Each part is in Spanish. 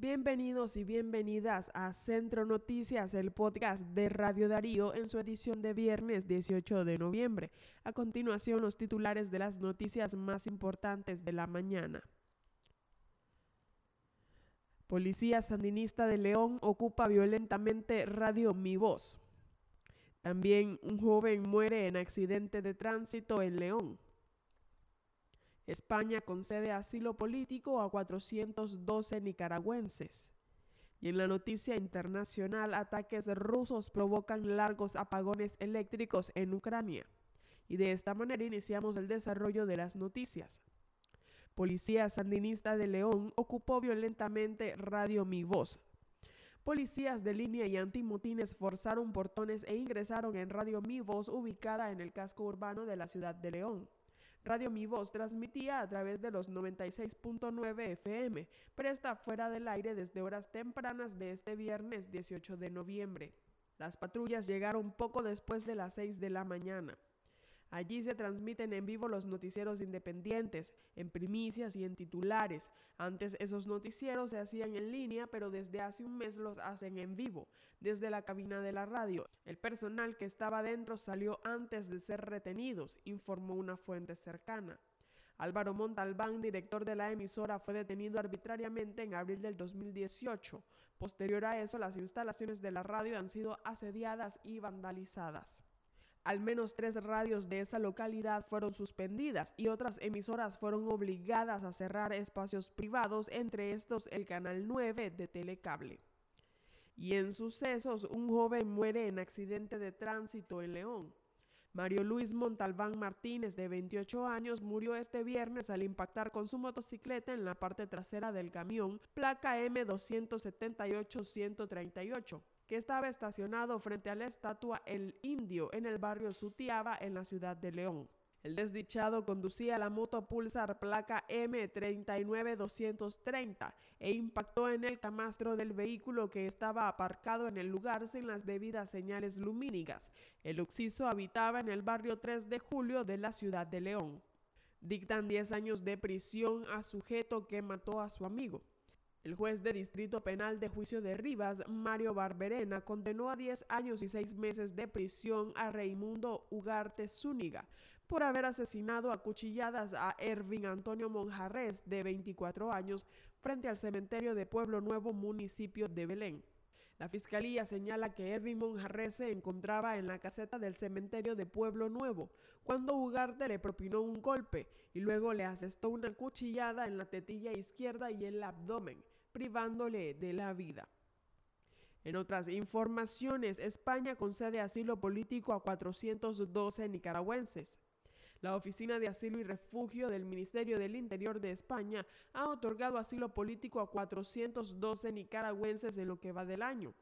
Bienvenidos y bienvenidas a Centro Noticias, el podcast de Radio Darío en su edición de viernes 18 de noviembre. A continuación, los titulares de las noticias más importantes de la mañana. Policía sandinista de León ocupa violentamente Radio Mi Voz. También un joven muere en accidente de tránsito en León. España concede asilo político a 412 nicaragüenses. Y en la noticia internacional, ataques rusos provocan largos apagones eléctricos en Ucrania. Y de esta manera iniciamos el desarrollo de las noticias. Policía sandinista de León ocupó violentamente Radio Mi Voz. Policías de línea y antimotines forzaron portones e ingresaron en Radio Mi Voz ubicada en el casco urbano de la ciudad de León. Radio Mi Voz transmitía a través de los 96.9 FM, pero está fuera del aire desde horas tempranas de este viernes 18 de noviembre. Las patrullas llegaron poco después de las 6 de la mañana. Allí se transmiten en vivo los noticieros independientes, en primicias y en titulares. Antes esos noticieros se hacían en línea, pero desde hace un mes los hacen en vivo, desde la cabina de la radio. El personal que estaba dentro salió antes de ser retenidos, informó una fuente cercana. Álvaro Montalbán, director de la emisora, fue detenido arbitrariamente en abril del 2018. Posterior a eso, las instalaciones de la radio han sido asediadas y vandalizadas. Al menos tres radios de esa localidad fueron suspendidas y otras emisoras fueron obligadas a cerrar espacios privados, entre estos el Canal 9 de Telecable. Y en sucesos, un joven muere en accidente de tránsito en León. Mario Luis Montalbán Martínez, de 28 años, murió este viernes al impactar con su motocicleta en la parte trasera del camión, placa M278-138 que estaba estacionado frente a la estatua El Indio en el barrio Sutiaba en la ciudad de León. El desdichado conducía la moto Pulsar placa M39230 e impactó en el camastro del vehículo que estaba aparcado en el lugar sin las debidas señales lumínicas. El occiso habitaba en el barrio 3 de julio de la ciudad de León. Dictan 10 años de prisión a sujeto que mató a su amigo. El juez de Distrito Penal de Juicio de Rivas, Mario Barberena, condenó a 10 años y 6 meses de prisión a Raimundo Ugarte Zúñiga por haber asesinado a cuchilladas a Ervin Antonio Monjarres, de 24 años, frente al cementerio de Pueblo Nuevo, municipio de Belén. La fiscalía señala que Ervin Monjarres se encontraba en la caseta del cementerio de Pueblo Nuevo cuando Ugarte le propinó un golpe y luego le asestó una cuchillada en la tetilla izquierda y el abdomen privándole de la vida. En otras informaciones, España concede asilo político a 412 nicaragüenses. La Oficina de Asilo y Refugio del Ministerio del Interior de España ha otorgado asilo político a 412 nicaragüenses en lo que va del año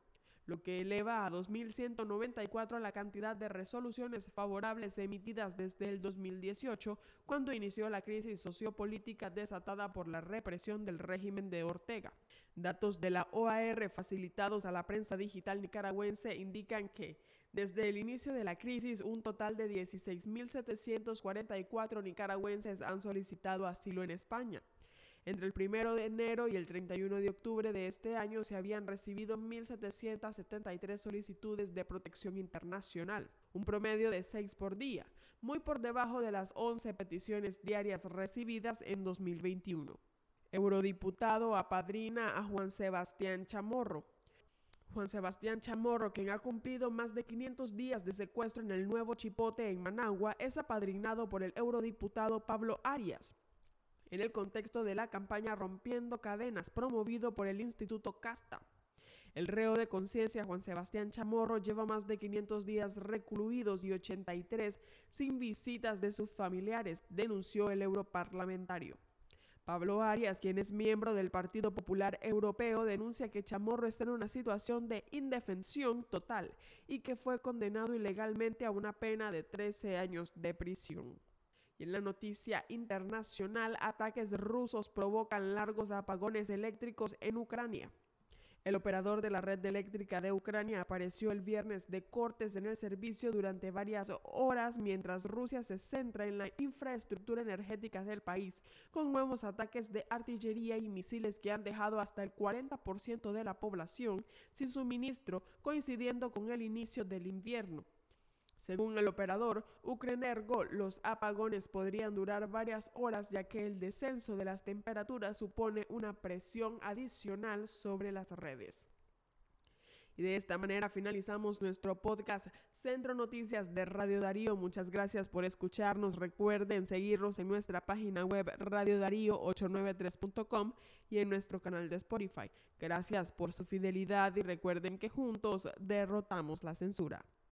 lo que eleva a 2.194 la cantidad de resoluciones favorables emitidas desde el 2018, cuando inició la crisis sociopolítica desatada por la represión del régimen de Ortega. Datos de la OAR facilitados a la prensa digital nicaragüense indican que desde el inicio de la crisis, un total de 16.744 nicaragüenses han solicitado asilo en España. Entre el 1 de enero y el 31 de octubre de este año se habían recibido 1.773 solicitudes de protección internacional, un promedio de 6 por día, muy por debajo de las 11 peticiones diarias recibidas en 2021. Eurodiputado apadrina a Juan Sebastián Chamorro. Juan Sebastián Chamorro, quien ha cumplido más de 500 días de secuestro en el nuevo Chipote en Managua, es apadrinado por el eurodiputado Pablo Arias en el contexto de la campaña Rompiendo Cadenas, promovido por el Instituto Casta. El reo de conciencia Juan Sebastián Chamorro lleva más de 500 días recluidos y 83 sin visitas de sus familiares, denunció el europarlamentario. Pablo Arias, quien es miembro del Partido Popular Europeo, denuncia que Chamorro está en una situación de indefensión total y que fue condenado ilegalmente a una pena de 13 años de prisión. Y en la noticia internacional, ataques rusos provocan largos apagones eléctricos en Ucrania. El operador de la red eléctrica de Ucrania apareció el viernes de cortes en el servicio durante varias horas mientras Rusia se centra en la infraestructura energética del país, con nuevos ataques de artillería y misiles que han dejado hasta el 40% de la población sin suministro, coincidiendo con el inicio del invierno. Según el operador Ukrenergo, los apagones podrían durar varias horas ya que el descenso de las temperaturas supone una presión adicional sobre las redes. Y de esta manera finalizamos nuestro podcast Centro Noticias de Radio Darío. Muchas gracias por escucharnos. Recuerden seguirnos en nuestra página web radiodarío893.com y en nuestro canal de Spotify. Gracias por su fidelidad y recuerden que juntos derrotamos la censura.